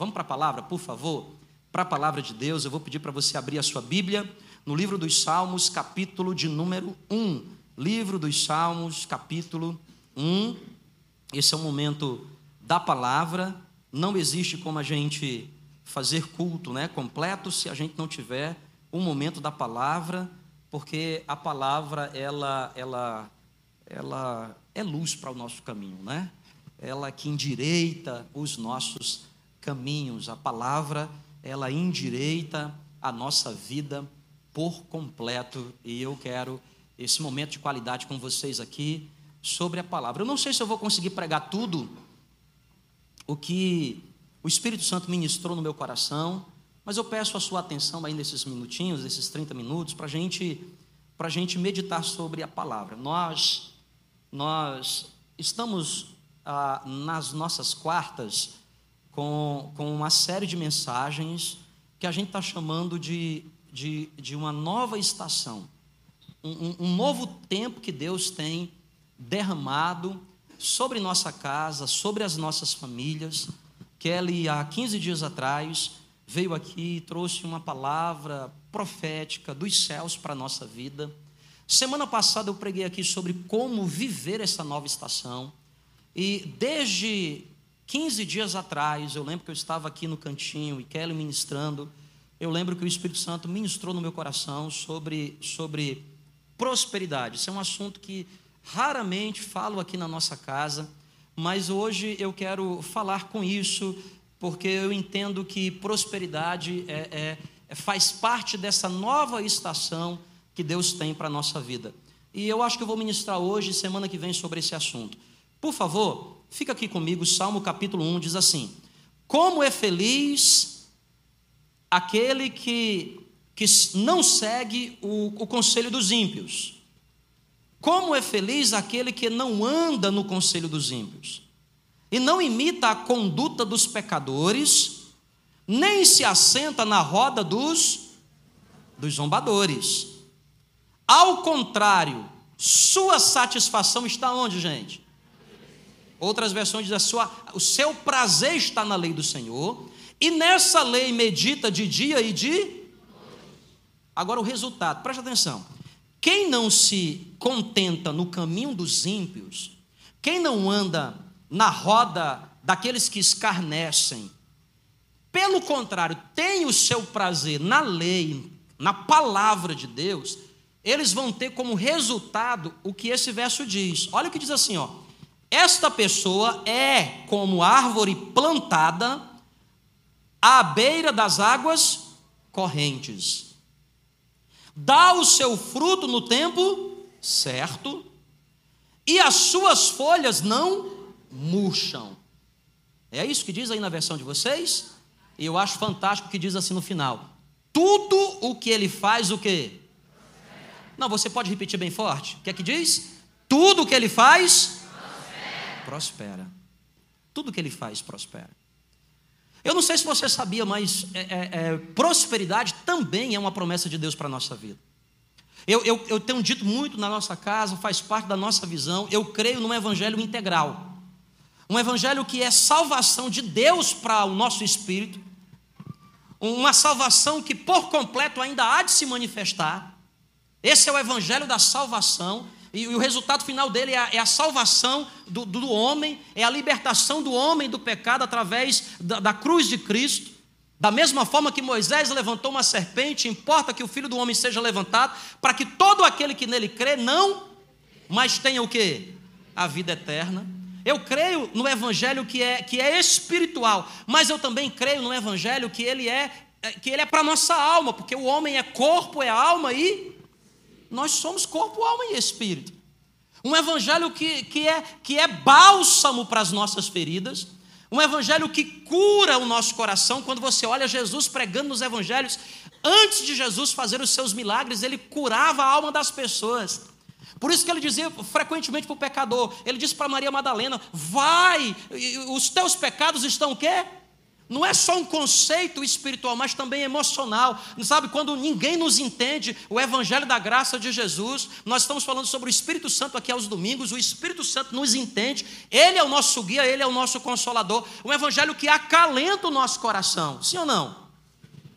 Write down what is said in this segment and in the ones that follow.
Vamos para a palavra, por favor? Para a palavra de Deus, eu vou pedir para você abrir a sua Bíblia no livro dos Salmos, capítulo de número 1. Livro dos Salmos, capítulo 1. Esse é o momento da palavra. Não existe como a gente fazer culto né, completo se a gente não tiver um momento da palavra, porque a palavra ela, ela, ela é luz para o nosso caminho, né? Ela que endireita os nossos caminhos. A palavra, ela endireita a nossa vida por completo. E eu quero esse momento de qualidade com vocês aqui sobre a palavra. Eu não sei se eu vou conseguir pregar tudo o que o Espírito Santo ministrou no meu coração, mas eu peço a sua atenção aí nesses minutinhos, esses 30 minutos, para gente, a gente meditar sobre a palavra. Nós, nós estamos ah, nas nossas quartas com, com uma série de mensagens que a gente está chamando de, de, de uma nova estação, um, um novo tempo que Deus tem derramado sobre nossa casa, sobre as nossas famílias. Kelly, há 15 dias atrás, veio aqui e trouxe uma palavra profética dos céus para a nossa vida. Semana passada eu preguei aqui sobre como viver essa nova estação. E desde 15 dias atrás, eu lembro que eu estava aqui no cantinho e Kelly ministrando, eu lembro que o Espírito Santo ministrou no meu coração sobre, sobre prosperidade. Isso é um assunto que raramente falo aqui na nossa casa, mas hoje eu quero falar com isso, porque eu entendo que prosperidade é, é, é faz parte dessa nova estação que Deus tem para a nossa vida. E eu acho que eu vou ministrar hoje, semana que vem, sobre esse assunto. Por favor, Fica aqui comigo, Salmo capítulo 1 diz assim: Como é feliz aquele que, que não segue o, o conselho dos ímpios. Como é feliz aquele que não anda no conselho dos ímpios, e não imita a conduta dos pecadores, nem se assenta na roda dos, dos zombadores. Ao contrário, sua satisfação está onde, gente? Outras versões dizem: sua, o seu prazer está na lei do Senhor, e nessa lei medita de dia e de. Agora o resultado, preste atenção. Quem não se contenta no caminho dos ímpios, quem não anda na roda daqueles que escarnecem, pelo contrário, tem o seu prazer na lei, na palavra de Deus, eles vão ter como resultado o que esse verso diz. Olha o que diz assim, ó. Esta pessoa é como árvore plantada à beira das águas correntes. Dá o seu fruto no tempo certo, e as suas folhas não murcham. É isso que diz aí na versão de vocês? E eu acho fantástico que diz assim no final: tudo o que ele faz, o quê? Não, você pode repetir bem forte. O que é que diz? Tudo o que ele faz, prospera. Tudo que ele faz prospera. Eu não sei se você sabia, mas é, é, é, prosperidade também é uma promessa de Deus para a nossa vida. Eu, eu, eu tenho dito muito na nossa casa, faz parte da nossa visão. Eu creio num evangelho integral. Um evangelho que é salvação de Deus para o nosso espírito. Uma salvação que por completo ainda há de se manifestar. Esse é o evangelho da salvação e, o resultado final dele é a, é a salvação do, do, homem, é a libertação do homem do pecado através da, da cruz de Cristo. Da mesma forma que Moisés levantou uma serpente, importa que o filho do homem seja levantado, para que todo aquele que nele crê não, mas tenha o que? A vida eterna. Eu creio no evangelho que é, que é espiritual, mas eu também creio no evangelho que ele é, é que ele é para nossa alma, porque o homem é corpo, é alma e nós somos corpo, alma e espírito. Um evangelho que, que, é, que é bálsamo para as nossas feridas. Um evangelho que cura o nosso coração. Quando você olha Jesus pregando nos evangelhos, antes de Jesus fazer os seus milagres, ele curava a alma das pessoas. Por isso que ele dizia frequentemente para o pecador, ele disse para Maria Madalena: Vai, os teus pecados estão o quê? Não é só um conceito espiritual, mas também emocional. Sabe, quando ninguém nos entende o Evangelho da graça de Jesus, nós estamos falando sobre o Espírito Santo aqui aos domingos, o Espírito Santo nos entende, ele é o nosso guia, ele é o nosso consolador. Um Evangelho que acalenta o nosso coração, sim ou não?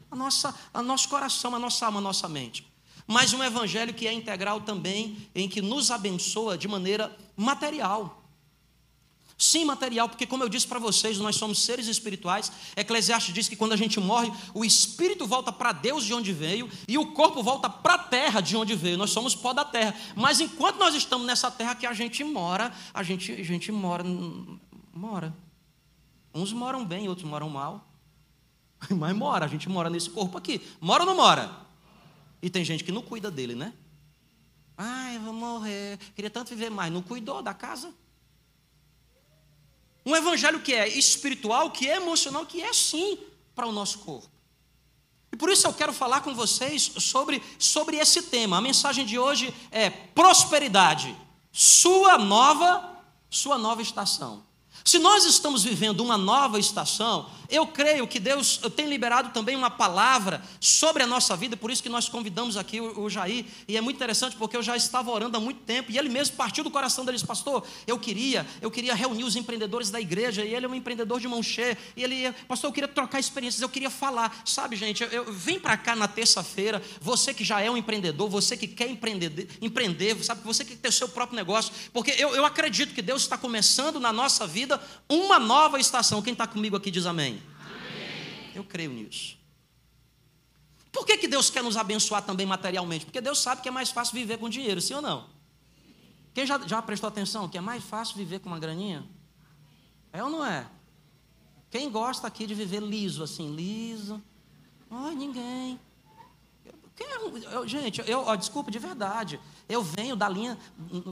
A nossa, a nosso coração, a nossa alma, a nossa mente. Mas um Evangelho que é integral também, em que nos abençoa de maneira material. Sim, material, porque como eu disse para vocês, nós somos seres espirituais. Eclesiastes diz que quando a gente morre, o espírito volta para Deus de onde veio e o corpo volta para a terra de onde veio. Nós somos pó da terra. Mas enquanto nós estamos nessa terra que a gente mora, a gente, a gente mora, mora. Uns moram bem, outros moram mal. Mas mora, a gente mora nesse corpo aqui. Mora ou não mora? E tem gente que não cuida dele, né? Ai, vou morrer. Queria tanto viver mais. Não cuidou da casa? Um evangelho que é espiritual, que é emocional, que é sim para o nosso corpo. E por isso eu quero falar com vocês sobre, sobre esse tema. A mensagem de hoje é prosperidade, sua nova, sua nova estação. Se nós estamos vivendo uma nova estação, eu creio que Deus tem liberado também uma palavra sobre a nossa vida, por isso que nós convidamos aqui o, Jair, e é muito interessante porque eu já estava orando há muito tempo, e ele mesmo partiu do coração dele, disse, pastor, eu queria, eu queria reunir os empreendedores da igreja, e ele é um empreendedor de mão cheia, e ele, pastor, eu queria trocar experiências, eu queria falar, sabe gente, eu, eu vem para cá na terça-feira, você que já é um empreendedor, você que quer empreender, empreender sabe, você que quer ter o seu próprio negócio, porque eu, eu acredito que Deus está começando na nossa vida uma nova estação. Quem está comigo aqui diz amém. Eu creio nisso. Por que, que Deus quer nos abençoar também materialmente? Porque Deus sabe que é mais fácil viver com dinheiro, sim ou não? Quem já, já prestou atenção que é mais fácil viver com uma graninha? É ou não é? Quem gosta aqui de viver liso, assim, liso? Ai, ninguém. É eu, gente, eu, ó, desculpa, de verdade. Eu venho da linha,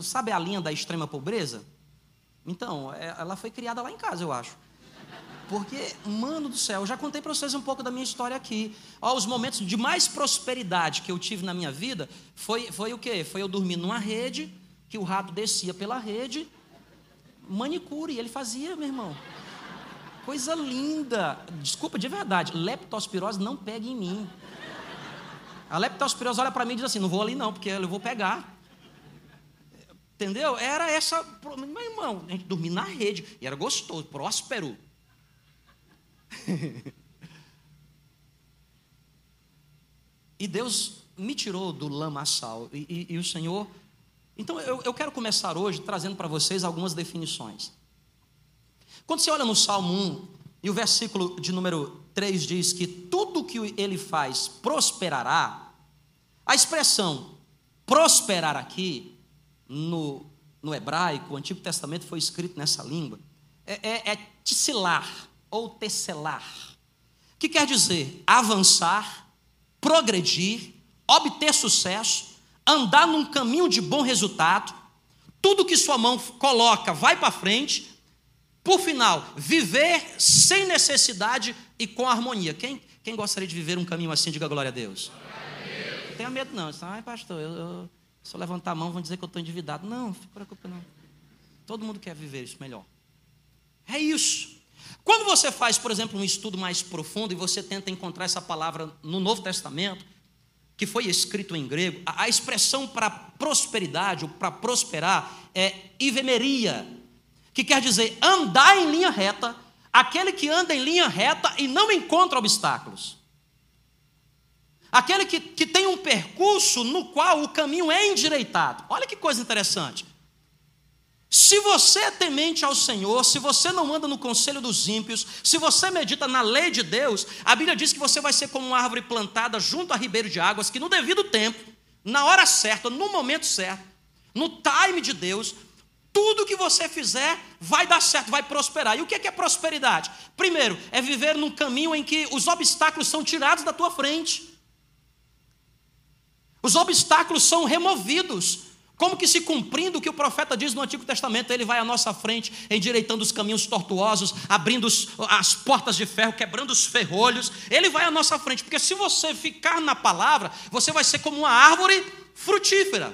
sabe a linha da extrema pobreza? Então, é, ela foi criada lá em casa, eu acho. Porque, mano do céu, eu já contei para vocês um pouco da minha história aqui. Ó, os momentos de mais prosperidade que eu tive na minha vida foi, foi o quê? Foi eu dormir numa rede, que o rato descia pela rede, manicure, ele fazia, meu irmão. Coisa linda. Desculpa, de verdade, leptospirose não pega em mim. A leptospirose olha para mim e diz assim: não vou ali não, porque eu vou pegar. Entendeu? Era essa. Meu irmão, a gente dormia na rede. E era gostoso, próspero. e Deus me tirou do lamaçal. E, e, e o Senhor. Então eu, eu quero começar hoje trazendo para vocês algumas definições. Quando você olha no Salmo 1, e o versículo de número 3 diz que tudo que ele faz prosperará, a expressão prosperar aqui no, no hebraico, o Antigo Testamento foi escrito nessa língua, é, é, é ticilar ou tecelar, que quer dizer avançar, progredir, obter sucesso, andar num caminho de bom resultado, tudo que sua mão coloca vai para frente, por final, viver sem necessidade e com harmonia. Quem, quem gostaria de viver um caminho assim, diga glória a Deus. Não tenha medo não, ai pastor, eu, eu se eu levantar a mão, vão dizer que eu estou endividado. Não, não se preocupe não. Todo mundo quer viver isso melhor. É isso. Quando você faz, por exemplo, um estudo mais profundo e você tenta encontrar essa palavra no Novo Testamento, que foi escrito em grego, a expressão para prosperidade, ou para prosperar, é ivemeria, que quer dizer andar em linha reta, aquele que anda em linha reta e não encontra obstáculos. Aquele que, que tem um percurso no qual o caminho é endireitado. Olha que coisa interessante. Se você é temente ao Senhor, se você não anda no conselho dos ímpios, se você medita na lei de Deus, a Bíblia diz que você vai ser como uma árvore plantada junto a ribeiro de águas, que no devido tempo, na hora certa, no momento certo, no time de Deus, tudo que você fizer vai dar certo, vai prosperar. E o que é, é prosperidade? Primeiro, é viver num caminho em que os obstáculos são tirados da tua frente. Os obstáculos são removidos. Como que se cumprindo o que o profeta diz no Antigo Testamento, ele vai à nossa frente, endireitando os caminhos tortuosos, abrindo as portas de ferro, quebrando os ferrolhos. Ele vai à nossa frente, porque se você ficar na palavra, você vai ser como uma árvore frutífera,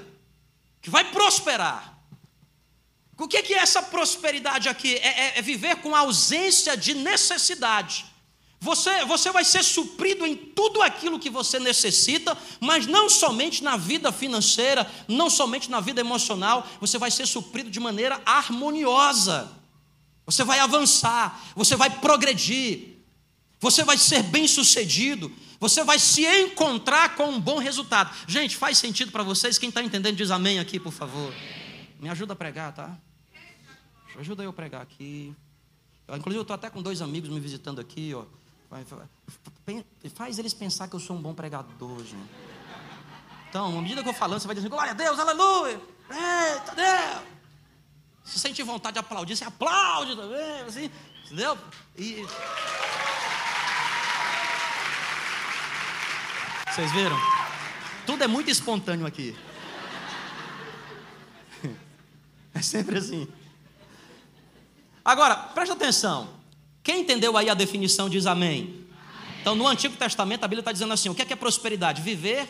que vai prosperar. O que é essa prosperidade aqui? É, é, é viver com ausência de necessidade. Você, você vai ser suprido em tudo aquilo que você necessita, mas não somente na vida financeira, não somente na vida emocional, você vai ser suprido de maneira harmoniosa. Você vai avançar, você vai progredir, você vai ser bem sucedido, você vai se encontrar com um bom resultado. Gente, faz sentido para vocês? Quem está entendendo, diz amém aqui, por favor. Me ajuda a pregar, tá? Ajuda eu a pregar aqui. Inclusive, eu estou até com dois amigos me visitando aqui, ó. Faz eles pensar que eu sou um bom pregador, gente. Então, à medida que eu falando, você vai dizendo, glória a Deus, aleluia, eita Deus. Se sente vontade de aplaudir, você aplaude também, assim, entendeu? E... Vocês viram? Tudo é muito espontâneo aqui. É sempre assim. Agora, presta atenção. Quem entendeu aí a definição diz amém. Então, no Antigo Testamento, a Bíblia está dizendo assim: o que é, que é prosperidade? Viver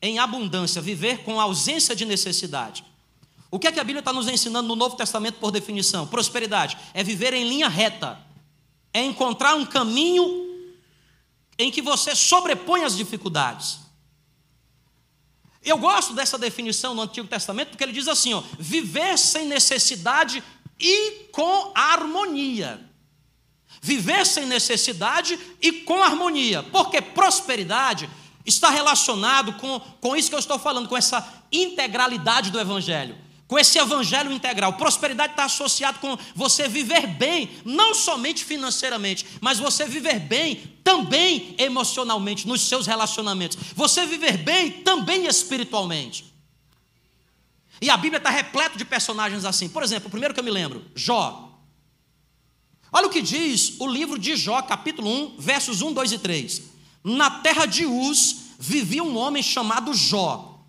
em abundância, viver com ausência de necessidade. O que é que a Bíblia está nos ensinando no Novo Testamento por definição? Prosperidade é viver em linha reta, é encontrar um caminho em que você sobrepõe as dificuldades. Eu gosto dessa definição no Antigo Testamento porque ele diz assim: ó, viver sem necessidade e com harmonia viver sem necessidade e com harmonia, porque prosperidade está relacionado com, com isso que eu estou falando, com essa integralidade do Evangelho, com esse Evangelho integral. Prosperidade está associado com você viver bem, não somente financeiramente, mas você viver bem também emocionalmente, nos seus relacionamentos, você viver bem também espiritualmente. E a Bíblia está repleta de personagens assim. Por exemplo, o primeiro que eu me lembro, Jó. Olha o que diz o livro de Jó, capítulo 1, versos 1, 2 e 3. Na terra de Uz vivia um homem chamado Jó.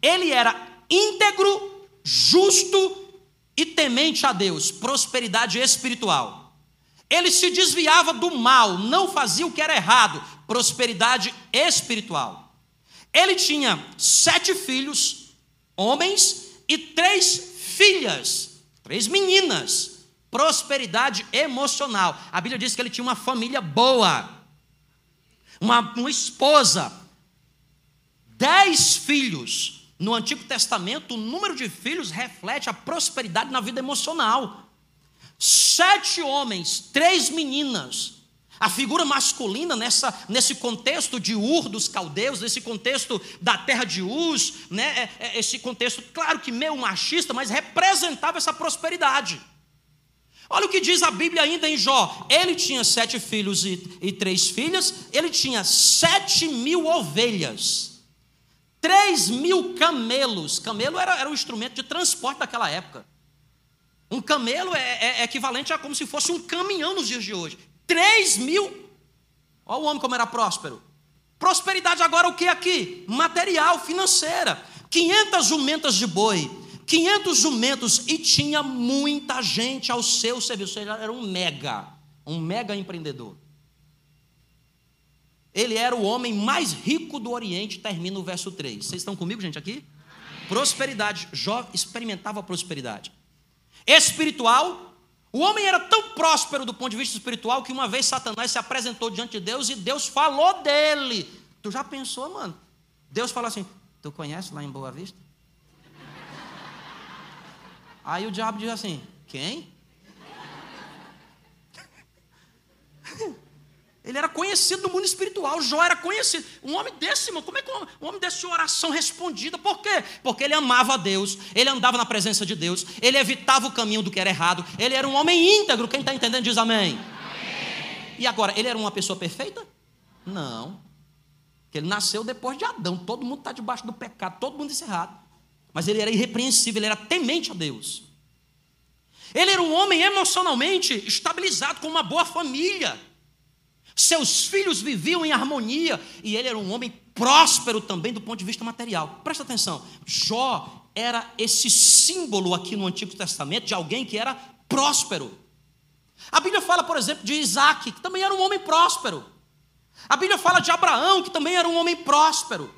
Ele era íntegro, justo e temente a Deus, prosperidade espiritual. Ele se desviava do mal, não fazia o que era errado, prosperidade espiritual. Ele tinha sete filhos, homens, e três filhas, três meninas prosperidade emocional. A Bíblia diz que ele tinha uma família boa, uma, uma esposa, dez filhos. No Antigo Testamento, o número de filhos reflete a prosperidade na vida emocional. Sete homens, três meninas. A figura masculina nessa, nesse contexto de Ur dos caldeus, nesse contexto da terra de Uz, né, é, é, esse contexto, claro que meio machista, mas representava essa prosperidade. Olha o que diz a Bíblia ainda em Jó. Ele tinha sete filhos e, e três filhas, ele tinha sete mil ovelhas, três mil camelos. Camelo era, era um instrumento de transporte daquela época. Um camelo é, é, é equivalente a como se fosse um caminhão nos dias de hoje. Três mil. Olha o homem como era próspero. Prosperidade agora o que aqui? Material, financeira. 500 jumentas de boi, 500 jumentos e tinha muita gente ao seu serviço. Ele era um mega, um mega empreendedor. Ele era o homem mais rico do Oriente, termina o verso 3. Vocês estão comigo, gente, aqui? Prosperidade. Jó experimentava prosperidade. Espiritual, o homem era tão próspero do ponto de vista espiritual que uma vez Satanás se apresentou diante de Deus e Deus falou dele. Tu já pensou, mano? Deus falou assim: Tu conhece lá em Boa Vista? Aí o diabo diz assim: Quem? Ele era conhecido no mundo espiritual, Jó era conhecido. Um homem desse, irmão, como é que um, um homem desse oração respondida? Por quê? Porque ele amava a Deus, ele andava na presença de Deus, ele evitava o caminho do que era errado, ele era um homem íntegro. Quem está entendendo diz amém. amém. E agora, ele era uma pessoa perfeita? Não. Porque ele nasceu depois de Adão, todo mundo está debaixo do pecado, todo mundo encerrado. Mas ele era irrepreensível, ele era temente a Deus. Ele era um homem emocionalmente estabilizado, com uma boa família. Seus filhos viviam em harmonia e ele era um homem próspero também do ponto de vista material. Presta atenção, Jó era esse símbolo aqui no Antigo Testamento de alguém que era próspero. A Bíblia fala, por exemplo, de Isaac, que também era um homem próspero. A Bíblia fala de Abraão, que também era um homem próspero.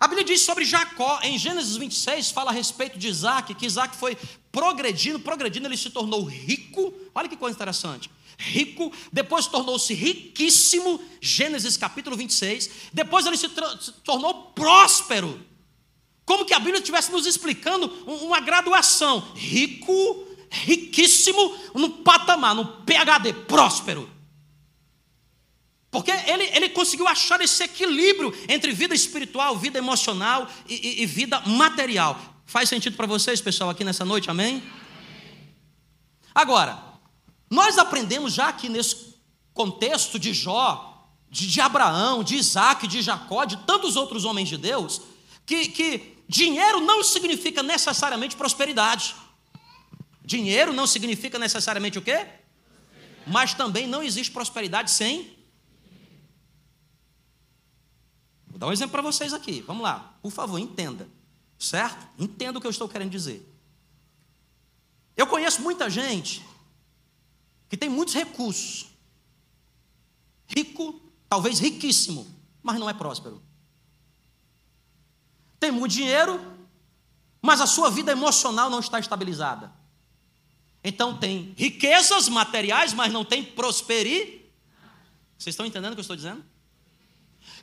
A Bíblia diz sobre Jacó, em Gênesis 26, fala a respeito de Isaac, que Isaac foi progredindo, progredindo, ele se tornou rico. Olha que coisa interessante. rico, depois tornou-se riquíssimo, Gênesis capítulo 26, depois ele se, se tornou próspero. Como que a Bíblia estivesse nos explicando uma graduação. Rico, riquíssimo, no patamar, no PHD, próspero. Porque ele, ele conseguiu achar esse equilíbrio entre vida espiritual, vida emocional e, e, e vida material. Faz sentido para vocês, pessoal, aqui nessa noite, amém? Agora, nós aprendemos já aqui nesse contexto de Jó, de, de Abraão, de Isaac, de Jacó, de tantos outros homens de Deus, que, que dinheiro não significa necessariamente prosperidade. Dinheiro não significa necessariamente o quê? Mas também não existe prosperidade sem Vou dar um exemplo para vocês aqui. Vamos lá. Por favor, entenda. Certo? Entenda o que eu estou querendo dizer. Eu conheço muita gente que tem muitos recursos. Rico, talvez riquíssimo, mas não é próspero. Tem muito dinheiro, mas a sua vida emocional não está estabilizada. Então tem riquezas materiais, mas não tem prosperidade. Vocês estão entendendo o que eu estou dizendo?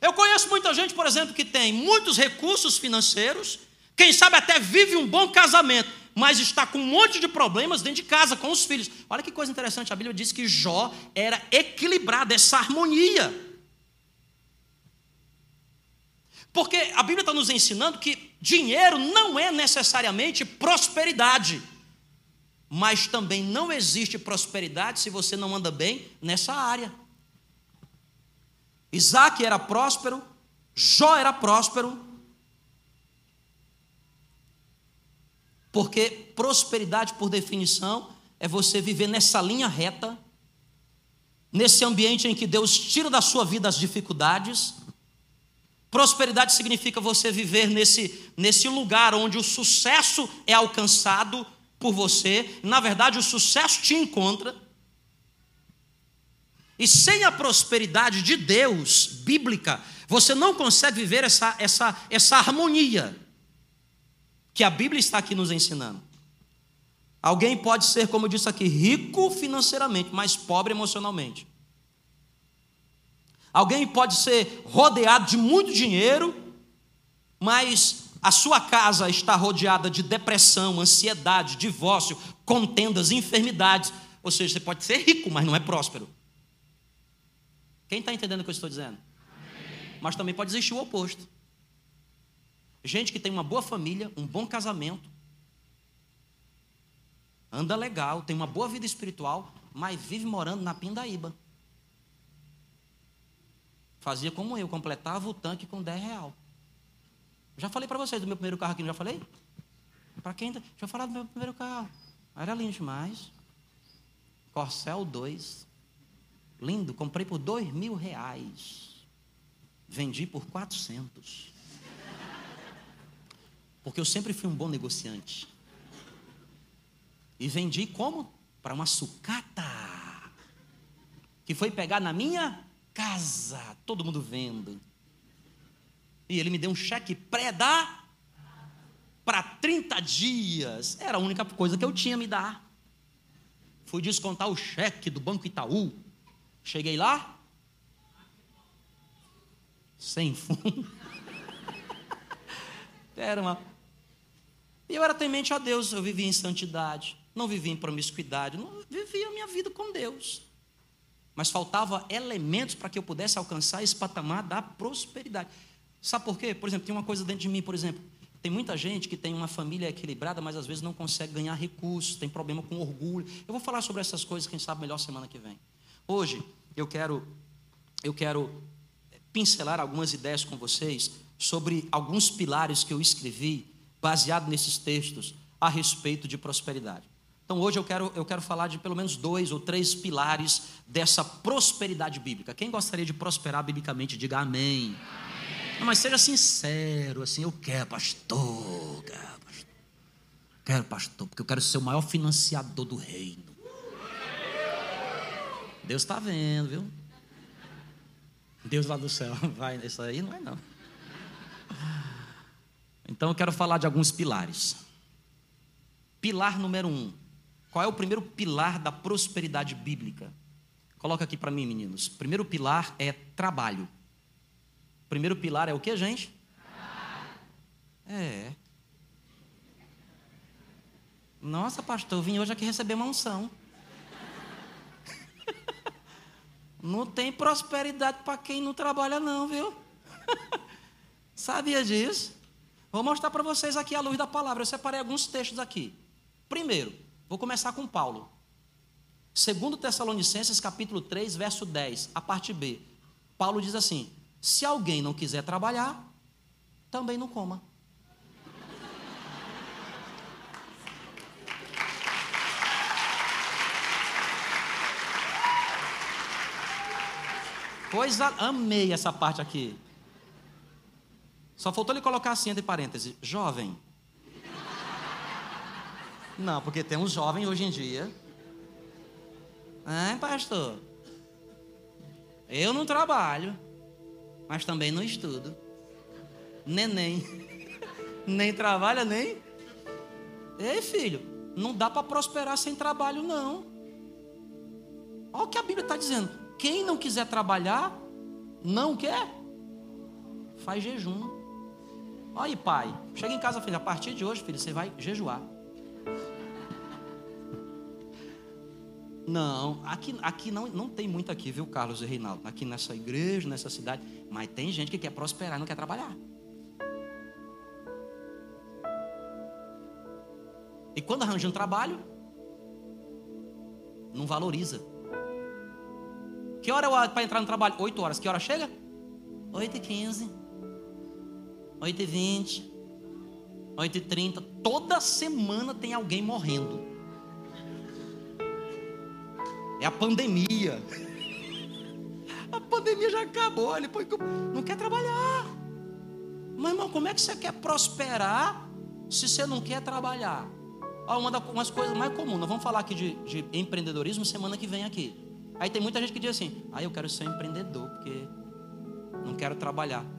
Eu conheço muita gente, por exemplo, que tem muitos recursos financeiros, quem sabe até vive um bom casamento, mas está com um monte de problemas dentro de casa, com os filhos. Olha que coisa interessante, a Bíblia diz que Jó era equilibrado, essa harmonia. Porque a Bíblia está nos ensinando que dinheiro não é necessariamente prosperidade, mas também não existe prosperidade se você não anda bem nessa área. Isaac era próspero, Jó era próspero, porque prosperidade, por definição, é você viver nessa linha reta, nesse ambiente em que Deus tira da sua vida as dificuldades. Prosperidade significa você viver nesse, nesse lugar onde o sucesso é alcançado por você, na verdade, o sucesso te encontra. E sem a prosperidade de Deus, bíblica, você não consegue viver essa, essa, essa harmonia que a Bíblia está aqui nos ensinando. Alguém pode ser, como eu disse aqui, rico financeiramente, mas pobre emocionalmente. Alguém pode ser rodeado de muito dinheiro, mas a sua casa está rodeada de depressão, ansiedade, divórcio, contendas, enfermidades. Ou seja, você pode ser rico, mas não é próspero. Quem está entendendo o que eu estou dizendo? Amém. Mas também pode existir o oposto. Gente que tem uma boa família, um bom casamento, anda legal, tem uma boa vida espiritual, mas vive morando na Pindaíba. Fazia como eu, completava o tanque com 10 real. Já falei para vocês do meu primeiro carro aqui, não já falei? Para quem? Já falei do meu primeiro carro. Era lindo demais. Corcel 2. Lindo, comprei por dois mil reais. Vendi por quatrocentos. Porque eu sempre fui um bom negociante. E vendi como? Para uma sucata. Que foi pegar na minha casa. Todo mundo vendo. E ele me deu um cheque pré-da para 30 dias. Era a única coisa que eu tinha a me dar. Fui descontar o cheque do Banco Itaú. Cheguei lá, sem fundo. Era uma. E eu era temente a Deus, eu vivia em santidade, não vivia em promiscuidade, não vivia a minha vida com Deus. Mas faltava elementos para que eu pudesse alcançar esse patamar da prosperidade. Sabe por quê? Por exemplo, tem uma coisa dentro de mim, por exemplo, tem muita gente que tem uma família equilibrada, mas às vezes não consegue ganhar recursos, tem problema com orgulho. Eu vou falar sobre essas coisas, quem sabe, melhor semana que vem. Hoje eu quero eu quero pincelar algumas ideias com vocês sobre alguns pilares que eu escrevi baseado nesses textos a respeito de prosperidade. Então hoje eu quero, eu quero falar de pelo menos dois ou três pilares dessa prosperidade bíblica. Quem gostaria de prosperar biblicamente, diga amém. amém. Não, mas seja sincero, assim, eu quero, pastor, quero, pastor. Quero, pastor, porque eu quero ser o maior financiador do reino. Deus está vendo, viu? Deus lá do céu, vai, isso aí não é não. Então eu quero falar de alguns pilares. Pilar número um. Qual é o primeiro pilar da prosperidade bíblica? Coloca aqui para mim, meninos. Primeiro pilar é trabalho. Primeiro pilar é o que, gente? É. Nossa, pastor, eu vim hoje aqui receber uma unção. Não tem prosperidade para quem não trabalha, não, viu? Sabia disso? Vou mostrar para vocês aqui a luz da palavra. Eu separei alguns textos aqui. Primeiro, vou começar com Paulo. Segundo Tessalonicenses, capítulo 3, verso 10, a parte B. Paulo diz assim: Se alguém não quiser trabalhar, também não coma. Pois amei essa parte aqui. Só faltou ele colocar assim entre parênteses, jovem. Não, porque tem um jovem hoje em dia. Ah, pastor. Eu não trabalho, mas também não estudo. Neném. Nem trabalha, nem. Ei, filho, não dá para prosperar sem trabalho, não. Olha o que a Bíblia está dizendo. Quem não quiser trabalhar, não quer, faz jejum. Olha pai. Chega em casa, filho. A partir de hoje, filho, você vai jejuar. Não, aqui, aqui não, não tem muito aqui, viu, Carlos e Reinaldo? Aqui nessa igreja, nessa cidade. Mas tem gente que quer prosperar e não quer trabalhar. E quando arranja um trabalho, não valoriza. Que hora é para entrar no trabalho? 8 horas. Que hora chega? 8 e 15. 8 e 20. 8 e 30. Toda semana tem alguém morrendo. É a pandemia. A pandemia já acabou. Ele não quer trabalhar. Mas irmão, como é que você quer prosperar se você não quer trabalhar? Uma das coisas mais comuns. Nós vamos falar aqui de, de empreendedorismo semana que vem aqui. Aí tem muita gente que diz assim: ah, eu quero ser um empreendedor, porque não quero trabalhar.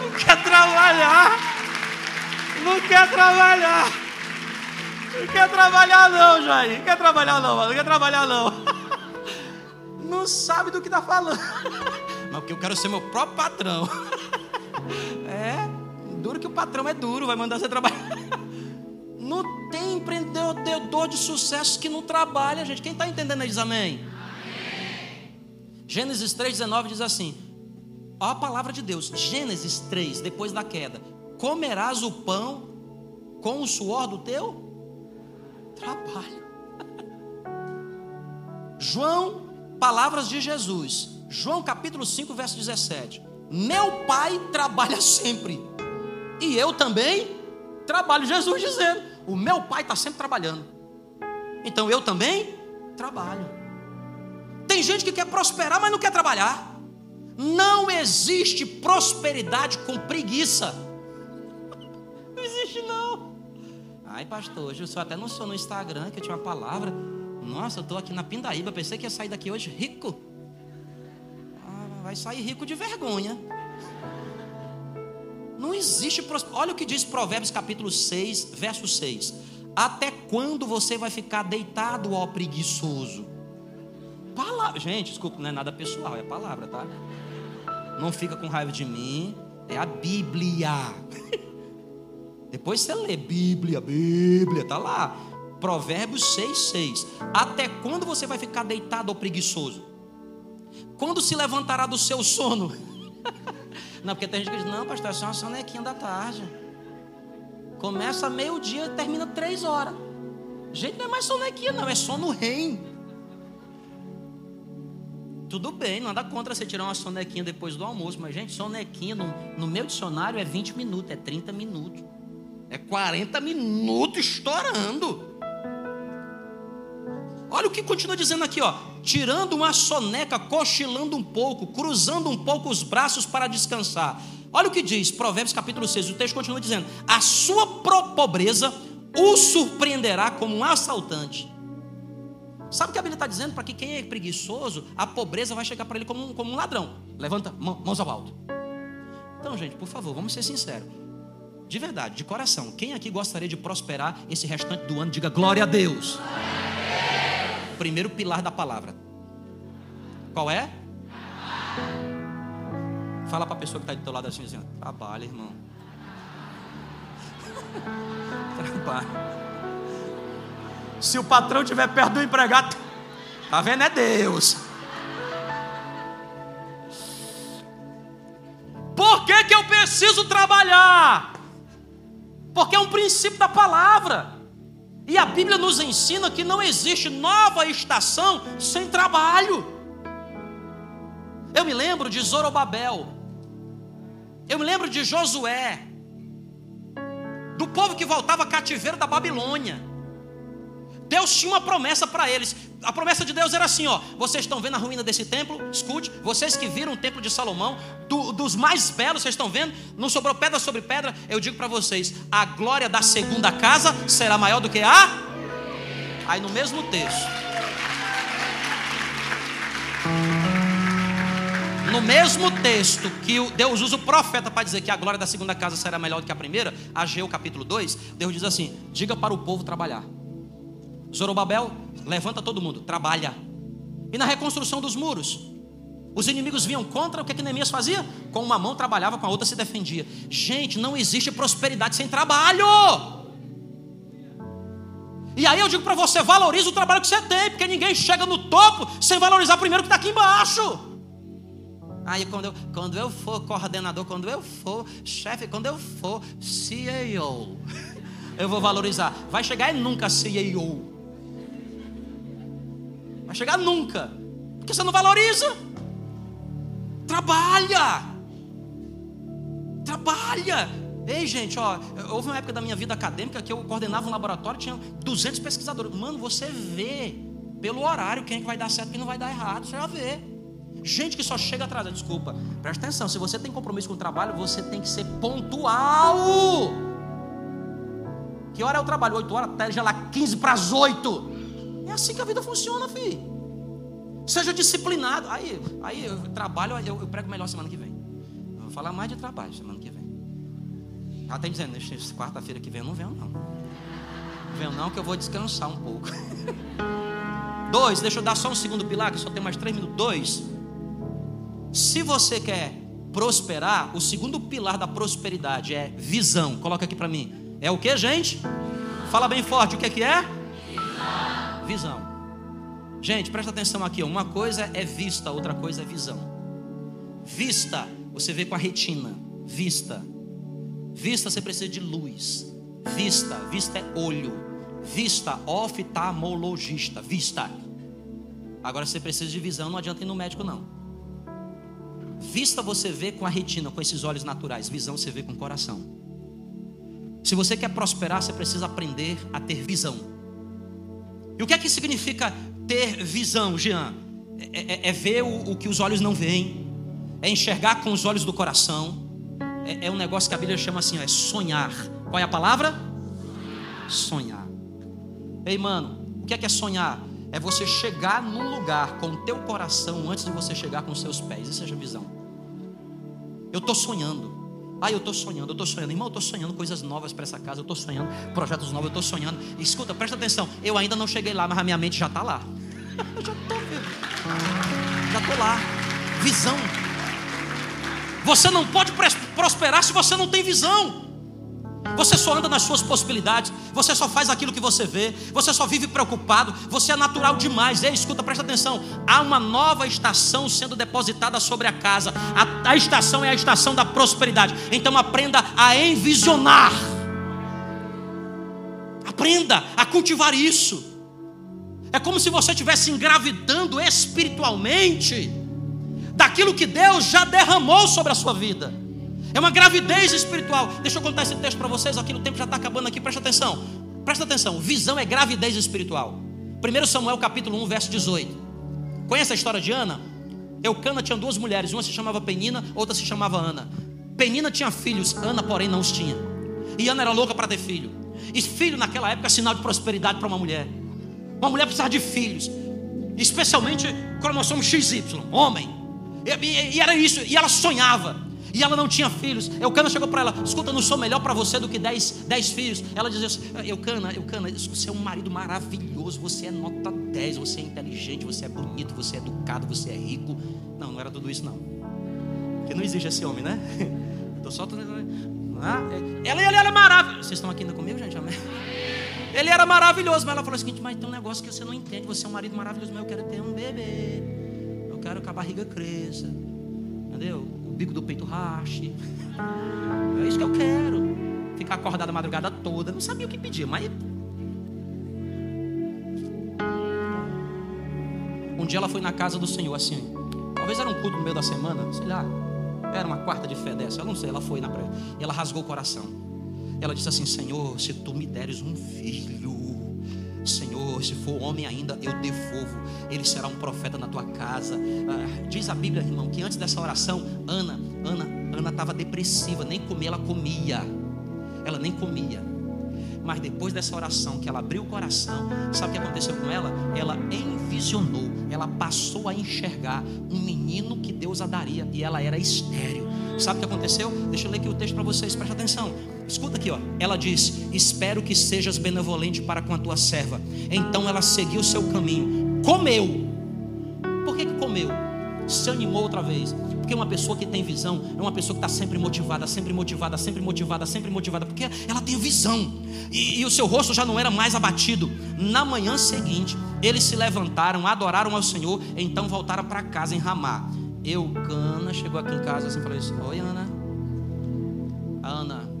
não quer trabalhar. Não quer trabalhar. Não quer trabalhar não, Jair. Não quer trabalhar não, mano. Não quer trabalhar não. Não sabe do que está falando. Mas porque eu quero ser meu próprio patrão. É, duro que o patrão é duro, vai mandar você trabalhar. Não tem empreendedor de sucesso que não trabalha, gente. Quem está entendendo aí diz amém? amém. Gênesis 3,19 diz assim: Ó a palavra de Deus, Gênesis 3, depois da queda: Comerás o pão com o suor do teu trabalho. João, palavras de Jesus, João capítulo 5, verso 17: Meu pai trabalha sempre, e eu também trabalho. Jesus dizendo: o meu pai está sempre trabalhando. Então eu também trabalho. Tem gente que quer prosperar, mas não quer trabalhar. Não existe prosperidade com preguiça. Não existe não. Ai, pastor, hoje eu só até não sou no Instagram que eu tinha uma palavra. Nossa, eu estou aqui na Pindaíba, pensei que ia sair daqui hoje rico. Ah, vai sair rico de vergonha. Não existe prosperidade. Olha o que diz Provérbios capítulo 6, verso 6. Até quando você vai ficar deitado, ó preguiçoso? Palavra. Gente, desculpa, não é nada pessoal, é palavra, tá? Não fica com raiva de mim. É a Bíblia. Depois você lê Bíblia, Bíblia, tá lá. Provérbios 6, 6. Até quando você vai ficar deitado ou preguiçoso? Quando se levantará do seu sono? Não, porque tem gente que diz, não, pastor, é só uma sonequinha da tarde. Começa meio-dia e termina três horas. Gente, não é mais sonequinha, não, é sono reino. Tudo bem, nada contra você tirar uma sonequinha depois do almoço, mas, gente, sonequinha no, no meu dicionário é 20 minutos, é 30 minutos, é 40 minutos estourando. Olha o que continua dizendo aqui, ó. Tirando uma soneca, cochilando um pouco, cruzando um pouco os braços para descansar. Olha o que diz, Provérbios capítulo 6. O texto continua dizendo: A sua pobreza o surpreenderá como um assaltante. Sabe o que a Bíblia está dizendo? Para que quem é preguiçoso, a pobreza vai chegar para ele como um, como um ladrão. Levanta mãos ao alto. Então, gente, por favor, vamos ser sinceros. De verdade, de coração. Quem aqui gostaria de prosperar esse restante do ano? Diga glória a Deus. Primeiro pilar da palavra. Qual é? Fala para a pessoa que está do teu lado assim, assim trabalha, irmão. trabalha. Se o patrão estiver perto do empregado, tá vendo? É Deus. Por que, que eu preciso trabalhar? Porque é um princípio da palavra. E a Bíblia nos ensina que não existe nova estação sem trabalho. Eu me lembro de Zorobabel. Eu me lembro de Josué. Do povo que voltava cativeiro da Babilônia. Deus tinha uma promessa para eles. A promessa de Deus era assim: ó, vocês estão vendo a ruína desse templo? Escute, vocês que viram o templo de Salomão, do, dos mais belos, vocês estão vendo? Não sobrou pedra sobre pedra. Eu digo para vocês: a glória da segunda casa será maior do que a. Aí no mesmo texto. No mesmo texto que Deus usa o profeta para dizer que a glória da segunda casa será melhor do que a primeira, Ageu capítulo 2, Deus diz assim: diga para o povo trabalhar. Zorobabel, levanta todo mundo, trabalha. E na reconstrução dos muros, os inimigos vinham contra, o que, que Neemias fazia? Com uma mão trabalhava, com a outra se defendia. Gente, não existe prosperidade sem trabalho. E aí eu digo para você, valorize o trabalho que você tem, porque ninguém chega no topo sem valorizar primeiro o que está aqui embaixo. Aí quando eu, quando eu for coordenador, quando eu for chefe, quando eu for CEO, eu vou valorizar. Vai chegar e nunca CEO. Vai chegar nunca. Porque você não valoriza. Trabalha. Trabalha. Ei, gente, ó, houve uma época da minha vida acadêmica que eu coordenava um laboratório, tinha 200 pesquisadores. Mano, você vê pelo horário quem é que vai dar certo e quem não vai dar errado. Você já vê. Gente que só chega atrás, desculpa. Presta atenção, se você tem compromisso com o trabalho, você tem que ser pontual. Que hora é o trabalho? 8 horas, até já lá 15 para as 8. É assim que a vida funciona, filho. Seja disciplinado. Aí, aí eu trabalho, eu, eu prego melhor semana que vem. Vou falar mais de trabalho semana que vem. Ela está dizendo, quarta-feira que vem eu não venho, não. Não venho não, que eu vou descansar um pouco. Dois, deixa eu dar só um segundo pilar, que só tem mais três minutos. Dois, se você quer prosperar, o segundo pilar da prosperidade é visão. Coloca aqui para mim. É o que, gente? Fala bem forte, o que é que é? Visão. Gente, presta atenção aqui. Uma coisa é vista, outra coisa é visão. Vista, você vê com a retina. Vista. Vista, você precisa de luz. Vista, vista é olho. Vista, oftalmologista. Vista. Agora você precisa de visão, não adianta ir no médico, não. Vista você vê com a retina, com esses olhos naturais. Visão você vê com o coração. Se você quer prosperar, você precisa aprender a ter visão. E o que é que significa ter visão, Jean, é, é, é ver o, o, que os olhos não veem, é enxergar com os olhos do coração. É, é um negócio que a Bíblia chama assim, ó, é sonhar. Qual é a palavra? Sonhar. Ei, mano, o que é que é sonhar? É você chegar num lugar com o teu coração antes de você chegar com os seus pés. Isso é visão. Eu estou sonhando. Ah, eu estou sonhando, eu estou sonhando. Irmão, eu estou sonhando coisas novas para essa casa. Eu estou sonhando projetos novos, eu estou sonhando. Escuta, presta atenção. Eu ainda não cheguei lá, mas a minha mente já está lá. eu já estou Já estou lá. Visão. Você não pode prosperar se você não tem visão. Você só anda nas suas possibilidades, você só faz aquilo que você vê, você só vive preocupado, você é natural demais. Ei, escuta, presta atenção. Há uma nova estação sendo depositada sobre a casa. A, a estação é a estação da prosperidade. Então aprenda a envisionar. Aprenda a cultivar isso. É como se você estivesse engravidando espiritualmente daquilo que Deus já derramou sobre a sua vida. É uma gravidez espiritual. Deixa eu contar esse texto para vocês. Aqui no tempo já está acabando aqui. Presta atenção. Presta atenção. Visão é gravidez espiritual. 1 Samuel capítulo 1, verso 18. Conhece a história de Ana? Eucana tinha duas mulheres. Uma se chamava Penina, outra se chamava Ana. Penina tinha filhos, Ana, porém, não os tinha. E Ana era louca para ter filho. E filho naquela época é sinal de prosperidade para uma mulher. Uma mulher precisava de filhos. Especialmente somos XY, homem. E, e, e era isso. E ela sonhava. E ela não tinha filhos. Eucana chegou para ela: Escuta, não sou melhor para você do que dez, dez filhos. Ela dizia assim: Eucana, Eucana, você é um marido maravilhoso. Você é nota 10. Você é inteligente. Você é bonito. Você é educado. Você é rico. Não, não era tudo isso, não. Porque não existe esse homem, né? Estou só. Ah, ela, ela era maravilhosa. Vocês estão aqui ainda comigo, gente? Amém? Ele era maravilhoso, mas ela falou o seguinte: Mas tem um negócio que você não entende. Você é um marido maravilhoso, mas eu quero ter um bebê. Eu quero que a barriga cresça. Entendeu? Bico do peito rache. É isso que eu quero. Ficar acordada a madrugada toda. Não sabia o que pedir, mas. Um dia ela foi na casa do Senhor, assim. Talvez era um culto no meio da semana, sei lá. Era uma quarta de fé dessa, eu não sei. Ela foi na praia. E ela rasgou o coração. Ela disse assim: Senhor, se tu me deres um filho, Senhor, se for homem ainda, eu devolvo. Ele será um profeta na tua casa. Ah, diz a Bíblia, irmão, que antes dessa oração, Ana, Ana, Ana estava depressiva, nem comer ela comia. Ela nem comia. Mas depois dessa oração, que ela abriu o coração, sabe o que aconteceu com ela? Ela envisionou, ela passou a enxergar um menino que Deus a daria e ela era estéreo. Sabe o que aconteceu? Deixa eu ler aqui o texto para vocês, preste atenção. Escuta aqui, ó. Ela diz: Espero que sejas benevolente para com a tua serva. Então ela seguiu o seu caminho, comeu. Por que, que comeu? Se animou outra vez. Porque uma pessoa que tem visão é uma pessoa que está sempre motivada, sempre motivada, sempre motivada, sempre motivada, porque ela tem visão. E, e o seu rosto já não era mais abatido. Na manhã seguinte, eles se levantaram, adoraram ao Senhor, então voltaram para casa em Ramá. Eucana chegou aqui em casa assim e falou assim: Oi, Ana. Ana,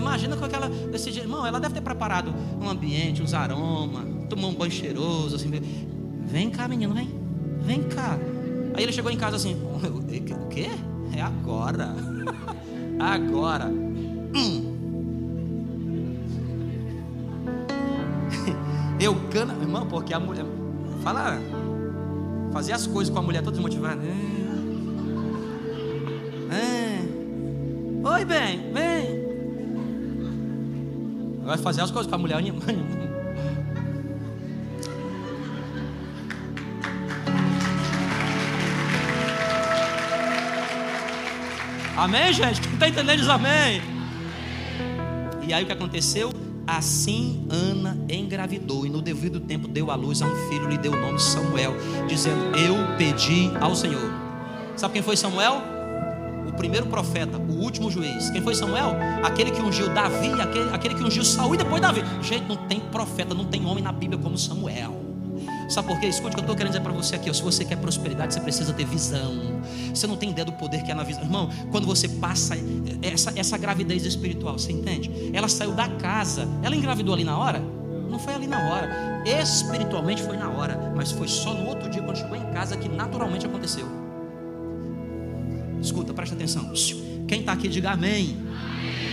Imagina com aquela. Desse jeito. Irmão, ela deve ter preparado um ambiente, uns aromas, tomou um banho cheiroso, assim. Vem cá, menino, vem. Vem cá. Aí ele chegou em casa assim: O quê? É agora. Agora. Hum. Eucana, irmão, porque a mulher. Fala Fazer as coisas com a mulher toda desmotivada. É. é. Oi, bem, vem. Vai fazer as coisas com a mulher. Amém, gente? Quem está entendendo diz amém. E aí o que aconteceu? Assim Ana engravidou e no devido tempo deu à luz a um filho, lhe deu o nome Samuel, dizendo: Eu pedi ao Senhor. Sabe quem foi Samuel? O primeiro profeta, o último juiz. Quem foi Samuel? Aquele que ungiu Davi, aquele, aquele que ungiu Saul e depois Davi. Gente, não tem profeta, não tem homem na Bíblia como Samuel. Sabe por quê? Escute o que eu estou querendo dizer para você aqui. Ó. Se você quer prosperidade, você precisa ter visão. Você não tem ideia do poder que é na visão. Irmão, quando você passa essa, essa gravidez espiritual, você entende? Ela saiu da casa. Ela engravidou ali na hora? Não foi ali na hora. Espiritualmente foi na hora. Mas foi só no outro dia, quando chegou em casa, que naturalmente aconteceu. Escuta, presta atenção. Quem está aqui, diga amém.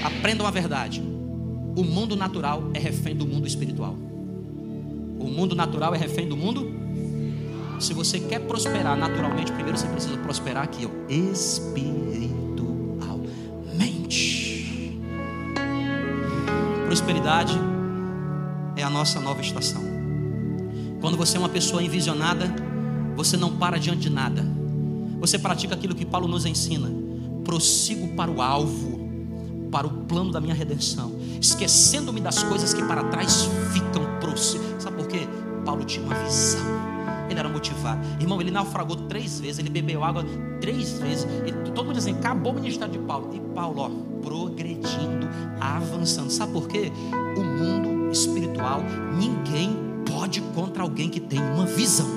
Aprendam a verdade. O mundo natural é refém do mundo espiritual. O mundo natural é refém do mundo. Se você quer prosperar naturalmente, primeiro você precisa prosperar aqui, ó, espiritualmente. Prosperidade é a nossa nova estação. Quando você é uma pessoa envisionada, você não para diante de nada. Você pratica aquilo que Paulo nos ensina. Prossigo para o alvo, para o plano da minha redenção, esquecendo-me das coisas que para trás ficam. Sabe Paulo tinha uma visão. Ele era motivado. Irmão, ele naufragou três vezes, ele bebeu água três vezes. E todo mundo dizendo, acabou o ministério de Paulo. E Paulo, ó, progredindo, avançando. Sabe por quê? O mundo espiritual, ninguém pode contra alguém que tem uma visão.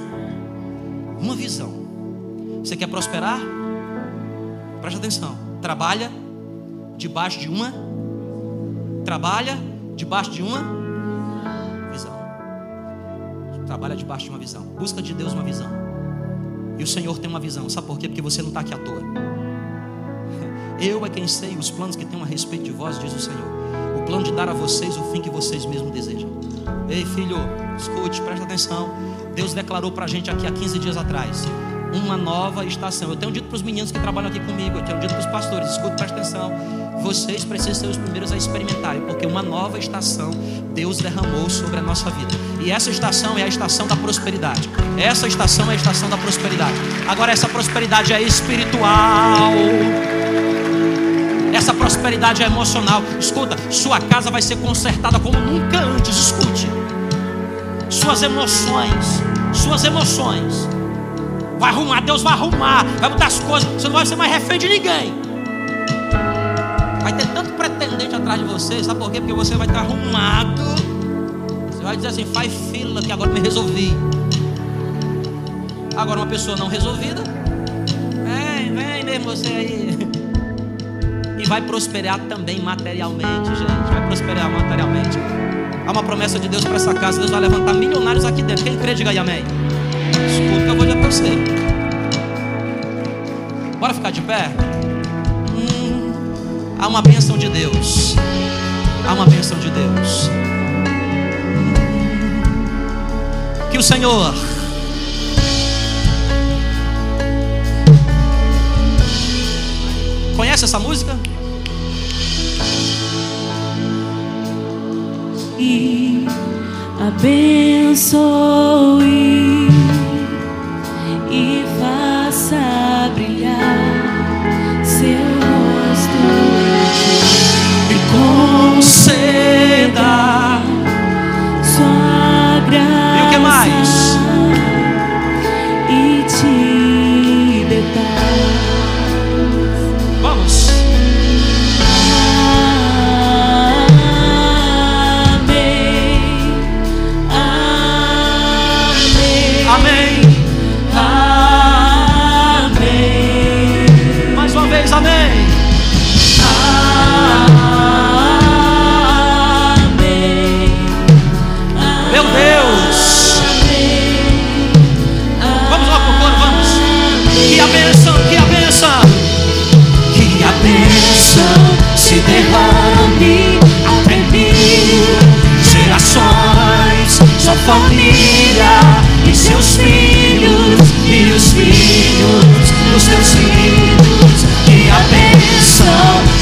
Uma visão. Você quer prosperar? Presta atenção. Trabalha debaixo de uma. Trabalha debaixo de uma trabalha debaixo de uma visão. Busca de Deus uma visão. E o Senhor tem uma visão. Sabe por quê? Porque você não está aqui à toa. Eu é quem sei os planos que tenho a respeito de vós, diz o Senhor. O plano de dar a vocês o fim que vocês mesmos desejam. Ei, filho, escute, preste atenção. Deus declarou para a gente aqui há 15 dias atrás uma nova estação. Eu tenho dito para os meninos que trabalham aqui comigo, eu tenho dito para os pastores, escute, preste atenção. vocês precisam ser os primeiros a experimentarem, porque uma nova estação Deus derramou sobre a nossa vida. E essa estação é a estação da prosperidade. Essa estação é a estação da prosperidade. Agora, essa prosperidade é espiritual. Essa prosperidade é emocional. Escuta, sua casa vai ser consertada como nunca antes. Escute. Suas emoções, suas emoções. Vai arrumar, Deus vai arrumar, vai mudar as coisas. Você não vai ser mais refém de ninguém. Vai ter tanto pretendente atrás de você, sabe por quê? Porque você vai estar arrumado. Você vai dizer assim: faz fila que agora me resolvi. Agora, uma pessoa não resolvida, vem, vem mesmo você aí. E vai prosperar também materialmente, gente. Vai prosperar materialmente. Há uma promessa de Deus para essa casa. Deus vai levantar milionários aqui dentro. Quem crê, diga aí amém. Que eu vou você. Bora ficar de pé? Hum, há uma bênção de Deus. Há uma bênção de Deus. Que o Senhor Conhece essa música? E abençoe e faça brilhar seu rosto E conceda. sua graça E o que mais? Família e seus filhos e os filhos dos teus filhos. Que a bênção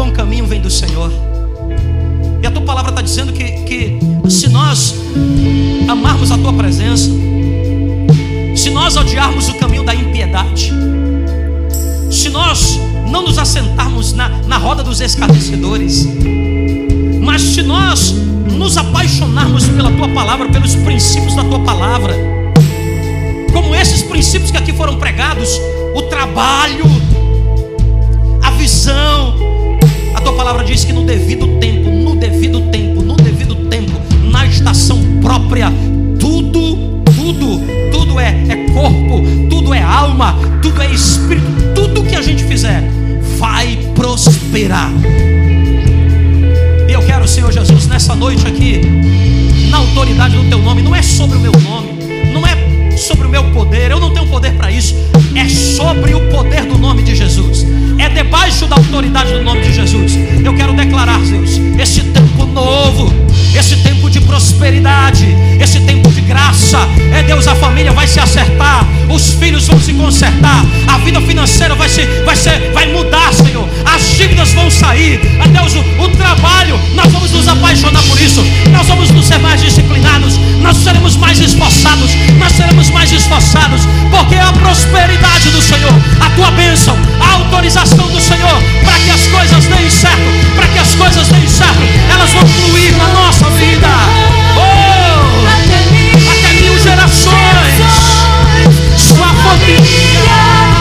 bom caminho vem do Senhor. E a tua palavra está dizendo que, que se nós amarmos a tua presença, se nós odiarmos o caminho da impiedade, se nós não nos assentarmos na, na roda dos escarnecedores, mas se nós nos apaixonarmos pela tua palavra, pelos princípios da tua palavra, como esses princípios que aqui foram pregados, o trabalho, a visão, palavra diz que no devido tempo, no devido tempo, no devido tempo, na estação própria, tudo, tudo, tudo é, é corpo, tudo é alma, tudo é espírito, tudo que a gente fizer vai prosperar. E eu quero, Senhor Jesus, nessa noite aqui, na autoridade do teu nome, não é sobre o meu nome, não é sobre o meu poder, eu não tenho poder para isso, é sobre o poder do nome de Jesus, é debaixo da autoridade do nome de Jesus. Eu quero declarar, Deus, esse tempo novo, esse tempo de prosperidade, esse tempo de graça, é Deus, a família vai se acertar, os filhos vão se consertar, a vida financeira vai se, vai ser, vai mudar, Senhor, as dívidas vão sair, é Deus, o, o trabalho, nós vamos nos apaixonar por isso, nós vamos nos ser mais disciplinados, nós seremos mais esforçados, nós seremos mais esforçados, porque é a prosperidade do Senhor, a tua bênção, a autorização do Senhor, para que as coisas deem certo, para que as coisas deem certo, elas vão fluir na nossa vida. Oh, Até mil gerações, sua família.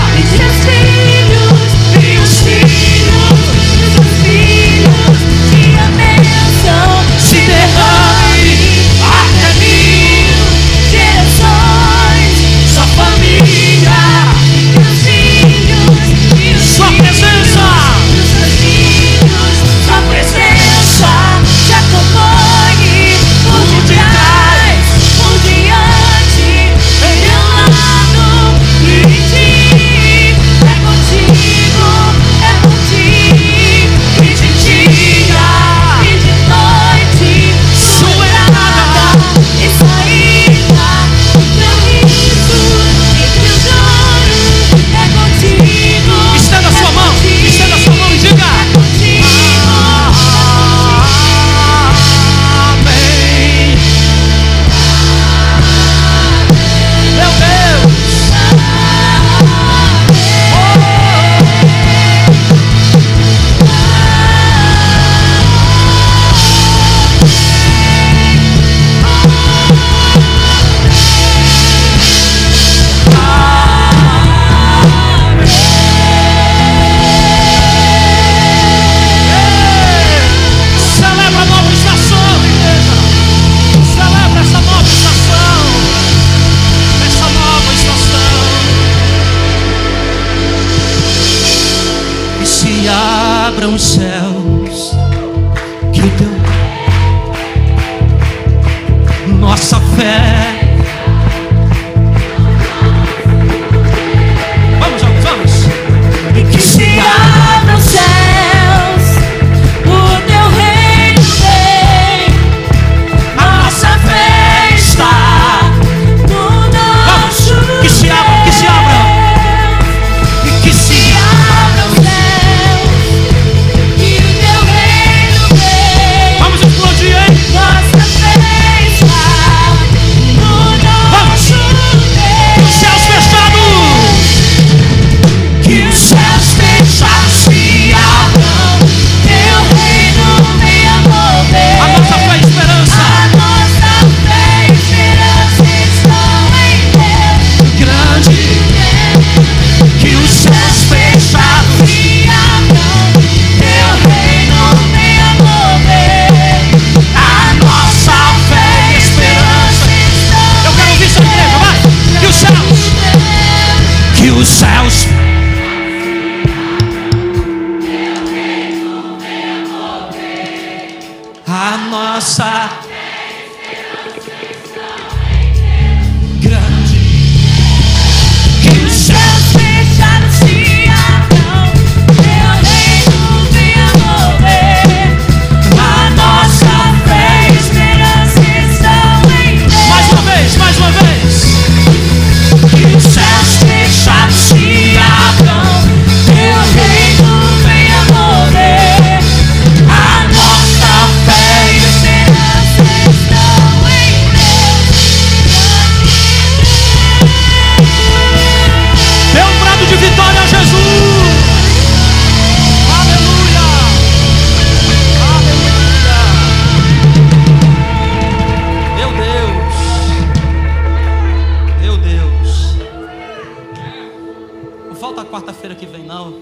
Quarta-feira que vem, não.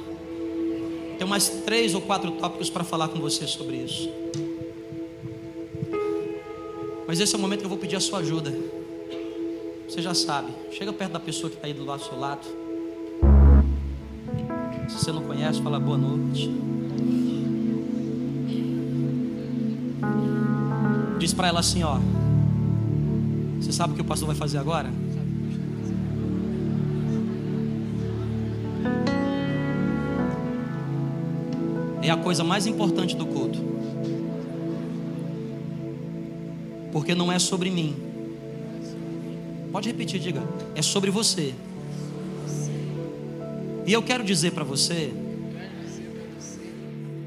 Tenho mais três ou quatro tópicos para falar com você sobre isso. Mas esse é o momento que eu vou pedir a sua ajuda. Você já sabe. Chega perto da pessoa que está aí do lado do seu lado. Se você não conhece, fala boa noite. Diz para ela assim, ó. Você sabe o que o pastor vai fazer agora? É a coisa mais importante do culto. Porque não é sobre mim. Pode repetir, diga. É sobre você. E eu quero dizer para você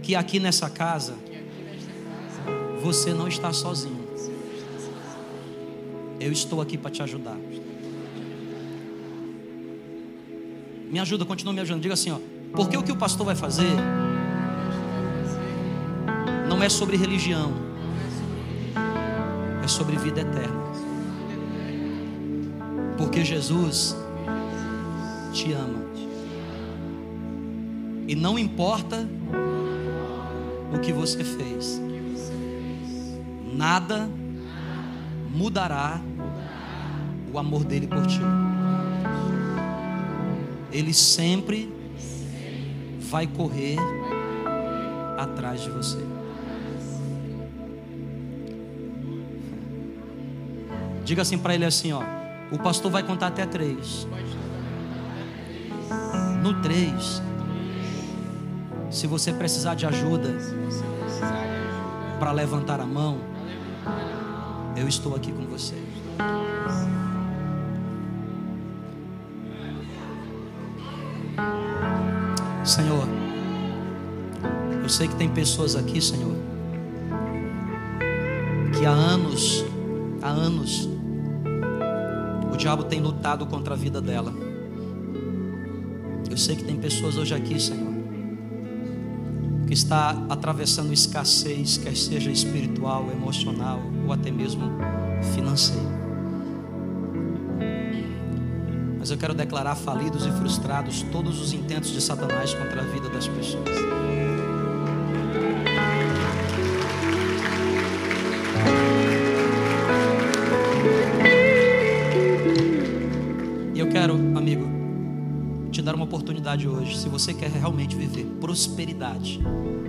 que aqui nessa casa você não está sozinho. Eu estou aqui para te ajudar. Me ajuda, continua me ajudando. Diga assim, ó. Porque o que o pastor vai fazer não é sobre religião, é sobre vida eterna. Porque Jesus te ama. E não importa o que você fez, nada mudará o amor dele por ti. Ele sempre vai correr atrás de você. Diga assim para ele assim, ó. O pastor vai contar até três. No três, se você precisar de ajuda para levantar a mão, eu estou aqui com você. Senhor, eu sei que tem pessoas aqui, Senhor, que há anos, há anos, diabo tem lutado contra a vida dela. Eu sei que tem pessoas hoje aqui, Senhor, que está atravessando escassez, quer seja espiritual, emocional ou até mesmo financeiro. Mas eu quero declarar falidos e frustrados todos os intentos de Satanás contra a vida das pessoas. Oportunidade hoje. Se você quer realmente viver prosperidade,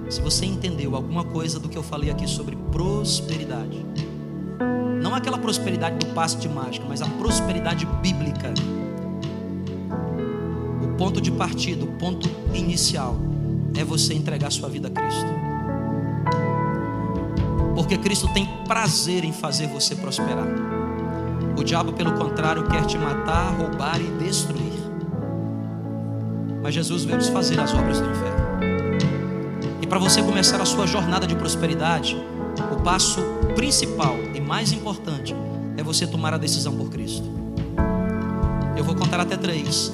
se você entendeu alguma coisa do que eu falei aqui sobre prosperidade, não aquela prosperidade do passe de mágica, mas a prosperidade bíblica. O ponto de partida, o ponto inicial é você entregar sua vida a Cristo. Porque Cristo tem prazer em fazer você prosperar. O diabo, pelo contrário, quer te matar, roubar e destruir. Mas Jesus veio desfazer as obras do inferno. E para você começar a sua jornada de prosperidade, o passo principal e mais importante é você tomar a decisão por Cristo. Eu vou contar até três.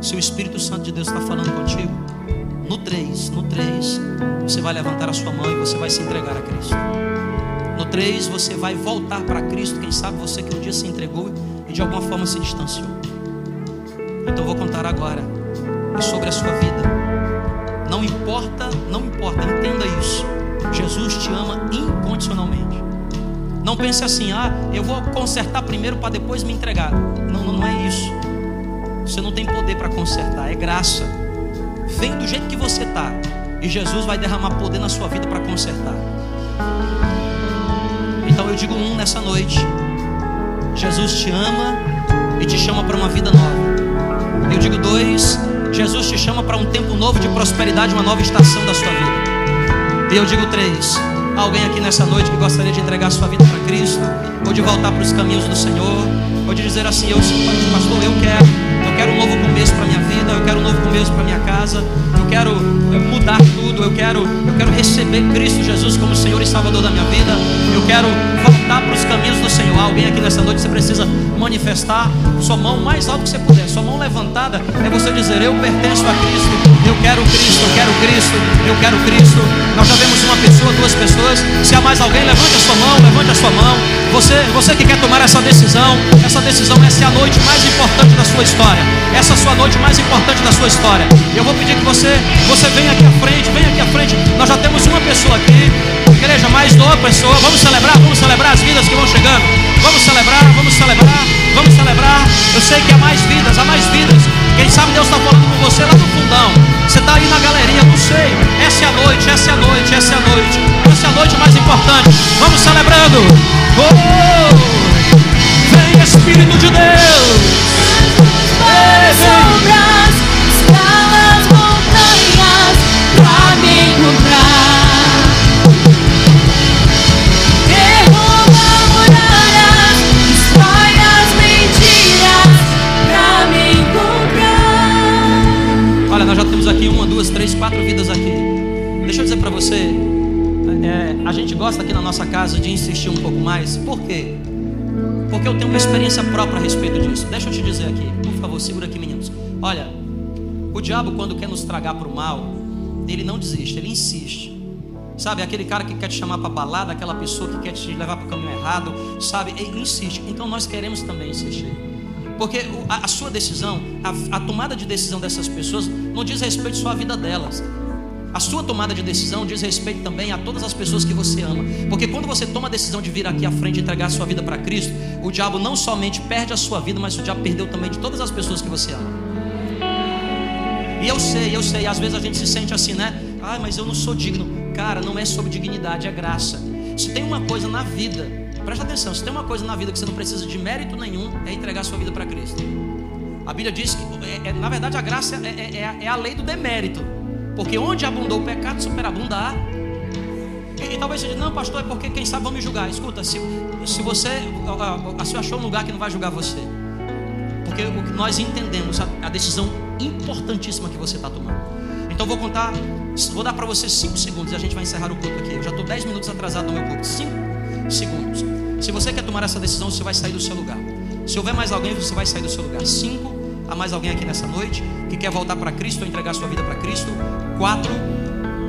Se o Espírito Santo de Deus está falando contigo, no três, no três, você vai levantar a sua mão e você vai se entregar a Cristo. No três, você vai voltar para Cristo. Quem sabe você que um dia se entregou e de alguma forma se distanciou. Então eu vou contar agora. É sobre a sua vida. Não importa, não importa, entenda isso. Jesus te ama incondicionalmente. Não pense assim, ah, eu vou consertar primeiro para depois me entregar. Não, não, não é isso. Você não tem poder para consertar, é graça. Vem do jeito que você está. E Jesus vai derramar poder na sua vida para consertar. Então eu digo um nessa noite. Jesus te ama e te chama para uma vida nova. Eu digo dois. Jesus te chama para um tempo novo de prosperidade, uma nova estação da sua vida. E eu digo três. Alguém aqui nessa noite que gostaria de entregar sua vida para Cristo, ou de voltar para os caminhos do Senhor, ou de dizer assim: Eu, pastor, eu quero, eu quero um novo começo para minha vida, eu quero um novo começo para minha casa, eu quero mudar tudo, eu quero, eu quero receber Cristo Jesus como Senhor e Salvador da minha vida, eu quero voltar para os caminhos do Senhor. Alguém aqui nessa noite você precisa manifestar sua mão mais alto que você puder, sua mão levantada é você dizer: Eu pertenço a Cristo, eu quero Cristo, eu quero Cristo, eu quero Cristo. Nós já vemos uma pessoa, duas pessoas. Se há mais alguém, levante a sua mão, levante a sua mão. Você, você que quer tomar essa decisão, essa decisão, essa é a noite mais importante da sua história. Essa é a sua noite mais importante da sua história. Eu vou pedir que você, você venha aqui à frente, venha aqui à frente. Nós já temos uma pessoa aqui, igreja, mais uma pessoa. Vamos celebrar, vamos celebrar as vidas que vão chegando. Vamos celebrar, vamos celebrar, vamos celebrar. Eu sei que há mais vidas, há mais vidas. Quem sabe Deus está falando com você lá no fundão. Você está aí na galeria, não sei. Essa é a noite, essa é a noite, essa é a noite. Essa é a noite mais importante. Vamos celebrando. Oh, Por quê? Porque eu tenho uma experiência própria a respeito disso. Deixa eu te dizer aqui, por favor, segura aqui, meninos. Olha, o diabo quando quer nos tragar para o mal, ele não desiste, ele insiste. Sabe, aquele cara que quer te chamar para balada, aquela pessoa que quer te levar para o caminho errado, sabe, ele insiste. Então nós queremos também insistir. Porque a, a sua decisão, a, a tomada de decisão dessas pessoas, não diz respeito só à vida delas. A sua tomada de decisão diz respeito também a todas as pessoas que você ama. Porque quando você toma a decisão de vir aqui à frente e entregar a sua vida para Cristo, o diabo não somente perde a sua vida, mas o diabo perdeu também de todas as pessoas que você ama. E eu sei, eu sei, às vezes a gente se sente assim, né? Ah, mas eu não sou digno. Cara, não é sobre dignidade, é graça. Se tem uma coisa na vida, presta atenção, se tem uma coisa na vida que você não precisa de mérito nenhum, é entregar a sua vida para Cristo. A Bíblia diz que, é- é- na verdade, a graça é, é- é é a lei do demérito. Porque onde abundou o pecado, superabunda a. E, e talvez você diga, não, pastor, é porque quem sabe vão me julgar. Escuta, se, se você, achou um lugar que não vai julgar você, porque o que nós entendemos a, a decisão importantíssima que você está tomando. Então vou contar, vou dar para você 5 segundos e a gente vai encerrar o culto aqui. Eu já estou 10 minutos atrasado no meu culto. 5 segundos. Se você quer tomar essa decisão, você vai sair do seu lugar. Se houver mais alguém, você vai sair do seu lugar. 5. Há mais alguém aqui nessa noite que quer voltar para Cristo ou entregar sua vida para Cristo? 4.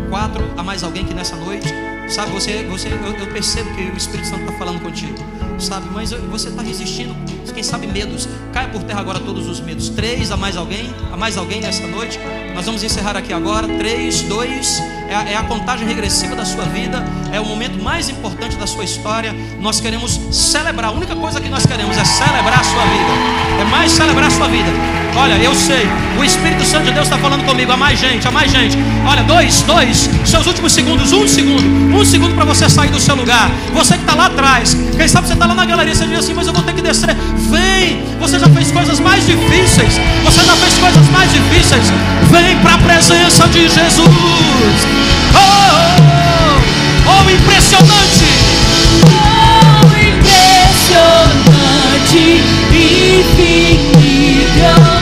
Quatro, há mais alguém que nessa noite, sabe, você, você eu, eu percebo que o Espírito Santo está falando contigo, sabe, mas você está resistindo, quem sabe medos, caia por terra agora todos os medos. Três, há mais alguém, há mais alguém nessa noite, nós vamos encerrar aqui agora. Três, dois, é a, é a contagem regressiva da sua vida, é o momento mais importante da sua história. Nós queremos celebrar, a única coisa que nós queremos é celebrar a sua vida, é mais celebrar a sua vida. Olha, eu sei, o Espírito Santo de Deus está falando comigo. Há mais gente, há mais gente. Olha, dois, dois, seus últimos segundos, um segundo, um segundo para você sair do seu lugar. Você que está lá atrás, quem sabe você está lá na galeria, você diz assim, mas eu vou ter que descer. Vem, você já fez coisas mais difíceis, você já fez coisas mais difíceis. Vem para a presença de Jesus. Oh, oh, oh, impressionante. Oh, impressionante, infinito,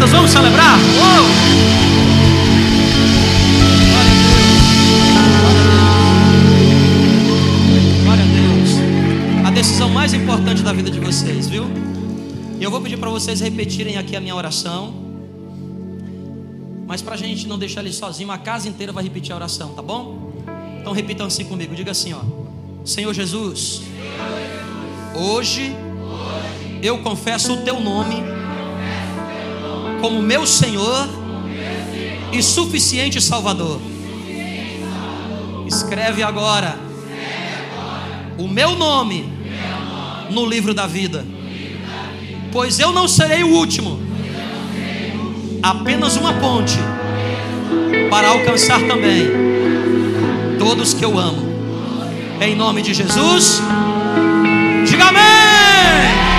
vidas, vamos celebrar. Uou! Glória a Deus. A decisão mais importante da vida de vocês, viu? E eu vou pedir para vocês repetirem aqui a minha oração. Mas para a gente não deixar ele sozinho, a casa inteira vai repetir a oração, tá bom? Então repitam assim comigo. Diga assim, ó. Senhor Jesus, hoje eu confesso o teu nome como meu Senhor e suficiente Salvador. Escreve agora o meu nome no livro da vida, pois eu não serei o último, apenas uma ponte para alcançar também todos que eu amo. Em nome de Jesus, diga amém.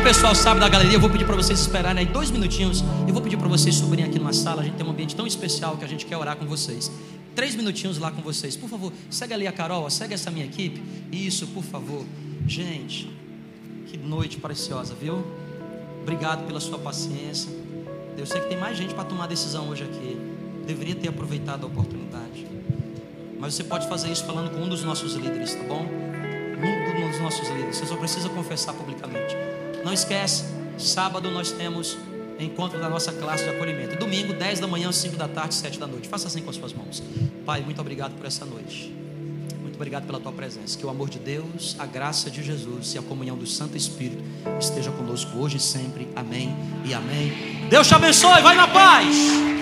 O pessoal sabe da galeria, eu vou pedir para vocês esperarem aí dois minutinhos. Eu vou pedir para vocês subirem aqui numa sala. A gente tem um ambiente tão especial que a gente quer orar com vocês. Três minutinhos lá com vocês. Por favor, segue ali a Carol, segue essa minha equipe. Isso, por favor. Gente, que noite preciosa, viu? Obrigado pela sua paciência. Eu sei que tem mais gente para tomar decisão hoje aqui. Deveria ter aproveitado a oportunidade. Mas você pode fazer isso falando com um dos nossos líderes, tá bom? Um dos nossos líderes. Você só precisa confessar publicamente. Não esquece, sábado nós temos encontro da nossa classe de acolhimento. Domingo, 10 da manhã, 5 da tarde, 7 da noite. Faça assim com as suas mãos. Pai, muito obrigado por essa noite. Muito obrigado pela tua presença. Que o amor de Deus, a graça de Jesus e a comunhão do Santo Espírito esteja conosco hoje e sempre. Amém e amém. Deus te abençoe. Vai na paz.